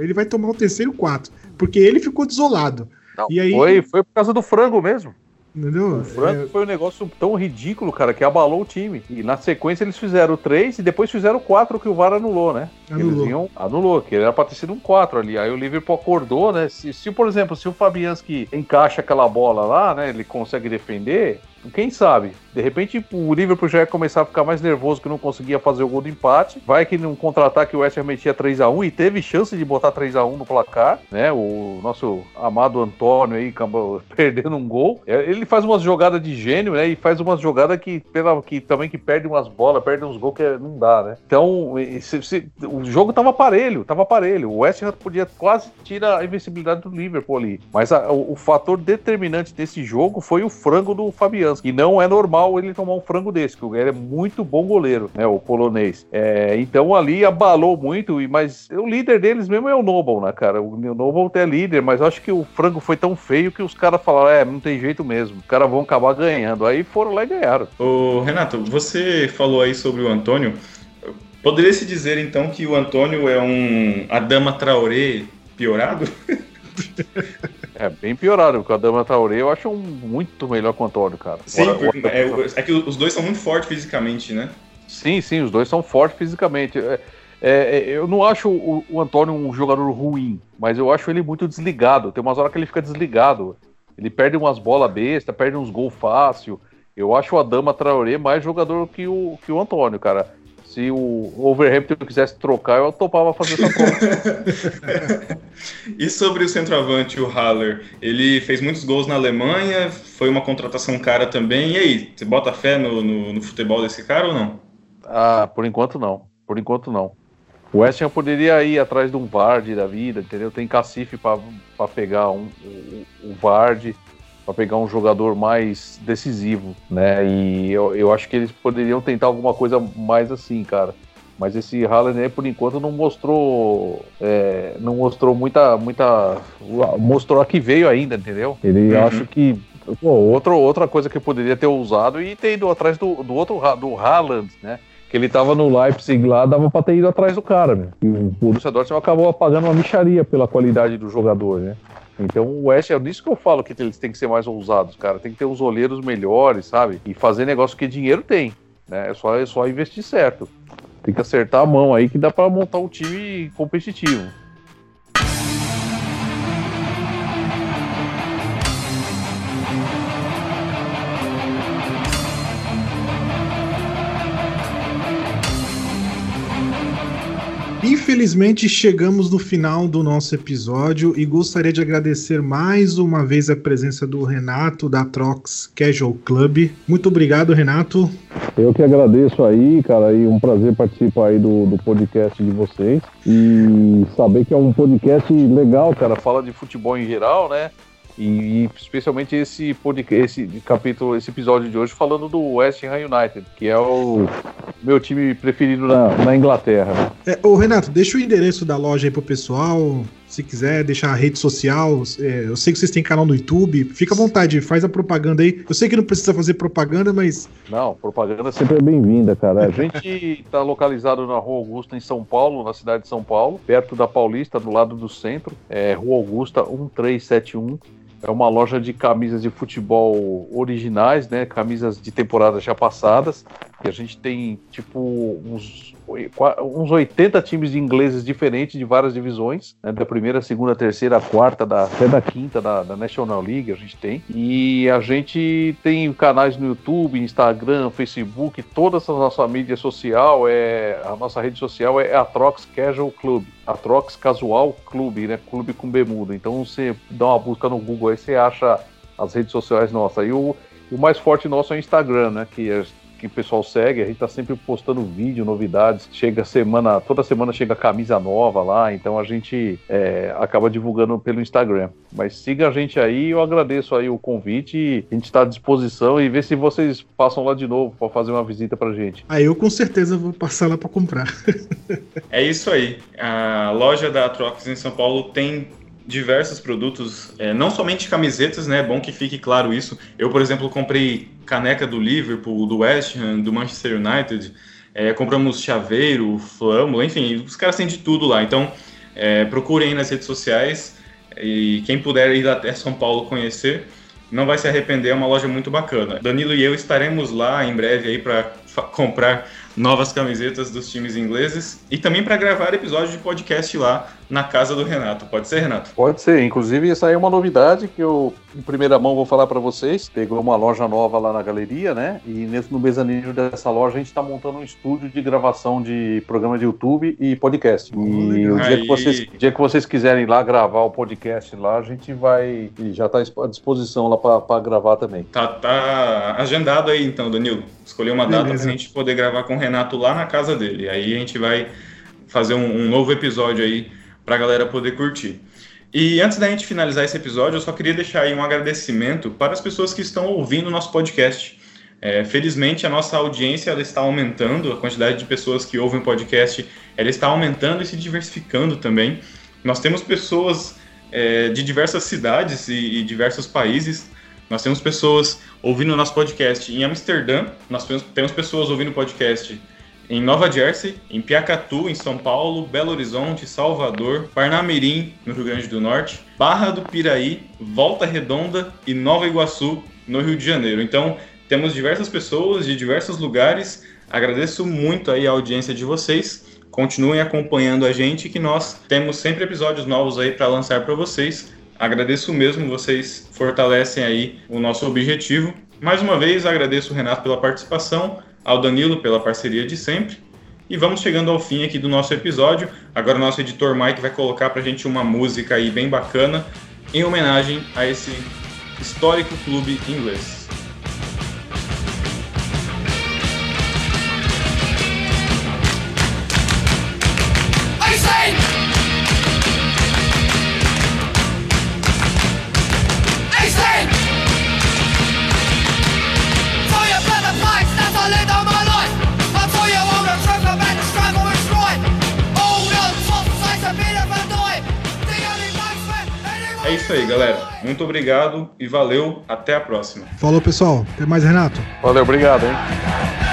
ele vai tomar o terceiro quarto, porque ele ficou desolado. Não, e aí... foi, foi por causa do frango mesmo. Entendeu? O frango é... foi um negócio tão ridículo, cara, que abalou o time. E na sequência eles fizeram três e depois fizeram quatro que o VAR anulou, né? Anulou. Eles iam, anulou, que era pra ter sido um quatro ali. Aí o Liverpool acordou, né? Se, se por exemplo, se o Fabianski encaixa aquela bola lá, né? Ele consegue defender, quem sabe? De repente o Liverpool já ia começar a ficar mais nervoso que não conseguia fazer o gol do empate. Vai que num contra-ataque o West Ham metia 3x1 e teve chance de botar 3x1 no placar, né? O nosso amado Antônio aí perdendo um gol. É, ele faz umas jogadas de gênio, né? E faz umas jogadas que, pela, que também que perde umas bolas, perde uns gols que não dá, né? Então, se, se, o jogo tava parelho, tava parelho. O West Ham podia quase tirar a invencibilidade do Liverpool ali. Mas a, o, o fator determinante desse jogo foi o frango do Fabiano. E não é normal ele tomar um frango desse, que ele é muito bom goleiro, né? O polonês. É, então ali abalou muito, mas o líder deles mesmo é o Noble, né, cara? O Noble é líder, mas eu acho que o frango foi tão feio que os caras falaram: é, não tem jeito mesmo, os caras vão acabar ganhando. Aí foram lá e ganharam. Ô, Renato, você falou aí sobre o Antônio. Poderia se dizer então que o Antônio é um Adama Traoré piorado? É, bem piorado, porque o Adama Traoré eu acho um muito melhor que o Antônio, cara. Sim, porque, é, é, que os dois são muito fortes fisicamente, né? Sim, sim, os dois são fortes fisicamente. É, é, é, eu não acho o, o, Antônio um jogador ruim, mas eu acho ele muito desligado. Tem umas horas que ele fica desligado. Ele perde umas bolas besta, perde uns gols fácil. Eu acho o Adama Traoré mais jogador que o, que o Antônio, cara se o Overhampton quisesse trocar, eu topava fazer essa troca. e sobre o centroavante, o Haller, ele fez muitos gols na Alemanha, foi uma contratação cara também. E aí, você bota fé no, no, no futebol desse cara ou não? Ah, por enquanto não. Por enquanto não. O West Ham poderia ir atrás de um Vard da vida, entendeu? Tem cacife para pegar um, o, o Vard para pegar um jogador mais decisivo, né? E eu, eu acho que eles poderiam tentar alguma coisa mais assim, cara. Mas esse Haaland por enquanto não mostrou, é, não mostrou muita, muita, mostrou a que veio ainda, entendeu? Ele uhum. acho que pô, outro, outra coisa que poderia ter usado e ter ido atrás do, do outro do Haaland, né? Que ele tava no Leipzig lá, dava pra ter ido atrás do cara, né? E o Borussia Dortmund acabou apagando uma micharia pela qualidade do jogador, né? Então o West é nisso que eu falo que eles têm que ser mais ousados, cara. Tem que ter uns olheiros melhores, sabe? E fazer negócio que dinheiro tem, né? É só, é só investir certo. Tem que acertar a mão aí que dá para montar um time competitivo. Infelizmente chegamos no final do nosso episódio e gostaria de agradecer mais uma vez a presença do Renato da Trox Casual Club. Muito obrigado, Renato. Eu que agradeço aí, cara, e um prazer participar aí do, do podcast de vocês e saber que é um podcast legal, cara, fala de futebol em geral, né? E, especialmente esse podcast, esse capítulo, esse episódio de hoje falando do West Ham United, que é o meu time preferido na, na Inglaterra. É, ô Renato, deixa o endereço da loja aí pro pessoal, Se quiser deixar a rede social, é, eu sei que vocês têm canal no YouTube, fica à vontade, faz a propaganda aí. Eu sei que não precisa fazer propaganda, mas. Não, propaganda sempre é bem-vinda, cara. A gente está localizado na Rua Augusta, em São Paulo, na cidade de São Paulo, perto da Paulista, do lado do centro. É Rua Augusta 1371. É uma loja de camisas de futebol originais, né? Camisas de temporadas já passadas. E a gente tem, tipo, uns, uns 80 times de ingleses diferentes de várias divisões, né? Da primeira, segunda, terceira, quarta, da, até da quinta da, da National League a gente tem. E a gente tem canais no YouTube, Instagram, Facebook, toda essa nossa mídia social, é, a nossa rede social é a Trox Casual Club. A Trox Casual Clube, né? Clube com bermuda. Então você dá uma busca no Google aí, você acha as redes sociais nossas. E o, o mais forte nosso é o Instagram, né? Que é que o pessoal segue, a gente tá sempre postando vídeo, novidades. Chega semana, toda semana chega camisa nova lá, então a gente é, acaba divulgando pelo Instagram. Mas siga a gente aí, eu agradeço aí o convite e a gente está à disposição e ver se vocês passam lá de novo para fazer uma visita pra gente. Aí eu com certeza vou passar lá para comprar. é isso aí. A loja da Trox em São Paulo tem diversos produtos, é, não somente camisetas, né? É bom que fique claro isso. Eu, por exemplo, comprei caneca do Liverpool, do West Ham, do Manchester United. É, compramos chaveiro, flâmula, enfim, os caras têm de tudo lá. Então, é, procurem aí nas redes sociais e quem puder ir até São Paulo conhecer, não vai se arrepender, é uma loja muito bacana. Danilo e eu estaremos lá em breve aí para comprar novas camisetas dos times ingleses e também para gravar episódio de podcast lá na casa do Renato. Pode ser, Renato? Pode ser. Inclusive, essa aí é uma novidade que eu, em primeira mão, vou falar para vocês. Pegou uma loja nova lá na galeria, né? E nesse, no mezanino dessa loja a gente está montando um estúdio de gravação de programa de YouTube e podcast. E o dia que, vocês, dia que vocês quiserem lá gravar o podcast lá, a gente vai. E já está à disposição lá para gravar também. Tá, tá agendado aí então, Danilo. Escolher uma data para a gente poder gravar com o Renato lá na casa dele. Aí a gente vai fazer um, um novo episódio aí para a galera poder curtir. E antes da gente finalizar esse episódio, eu só queria deixar aí um agradecimento para as pessoas que estão ouvindo o nosso podcast. É, felizmente, a nossa audiência ela está aumentando, a quantidade de pessoas que ouvem o podcast ela está aumentando e se diversificando também. Nós temos pessoas é, de diversas cidades e, e diversos países. Nós temos pessoas ouvindo o nosso podcast em Amsterdã, nós temos pessoas ouvindo o podcast em Nova Jersey, em Piacatu, em São Paulo, Belo Horizonte, Salvador, Parnamirim, no Rio Grande do Norte, Barra do Piraí, Volta Redonda e Nova Iguaçu, no Rio de Janeiro. Então, temos diversas pessoas de diversos lugares. Agradeço muito aí a audiência de vocês. Continuem acompanhando a gente que nós temos sempre episódios novos aí para lançar para vocês. Agradeço mesmo, vocês fortalecem aí o nosso objetivo. Mais uma vez, agradeço o Renato pela participação ao Danilo pela parceria de sempre. E vamos chegando ao fim aqui do nosso episódio. Agora o nosso editor Mike vai colocar pra gente uma música aí bem bacana em homenagem a esse histórico clube inglês. Isso aí, galera. Muito obrigado e valeu. Até a próxima. Falou, pessoal. Até mais, Renato. Valeu, obrigado, hein?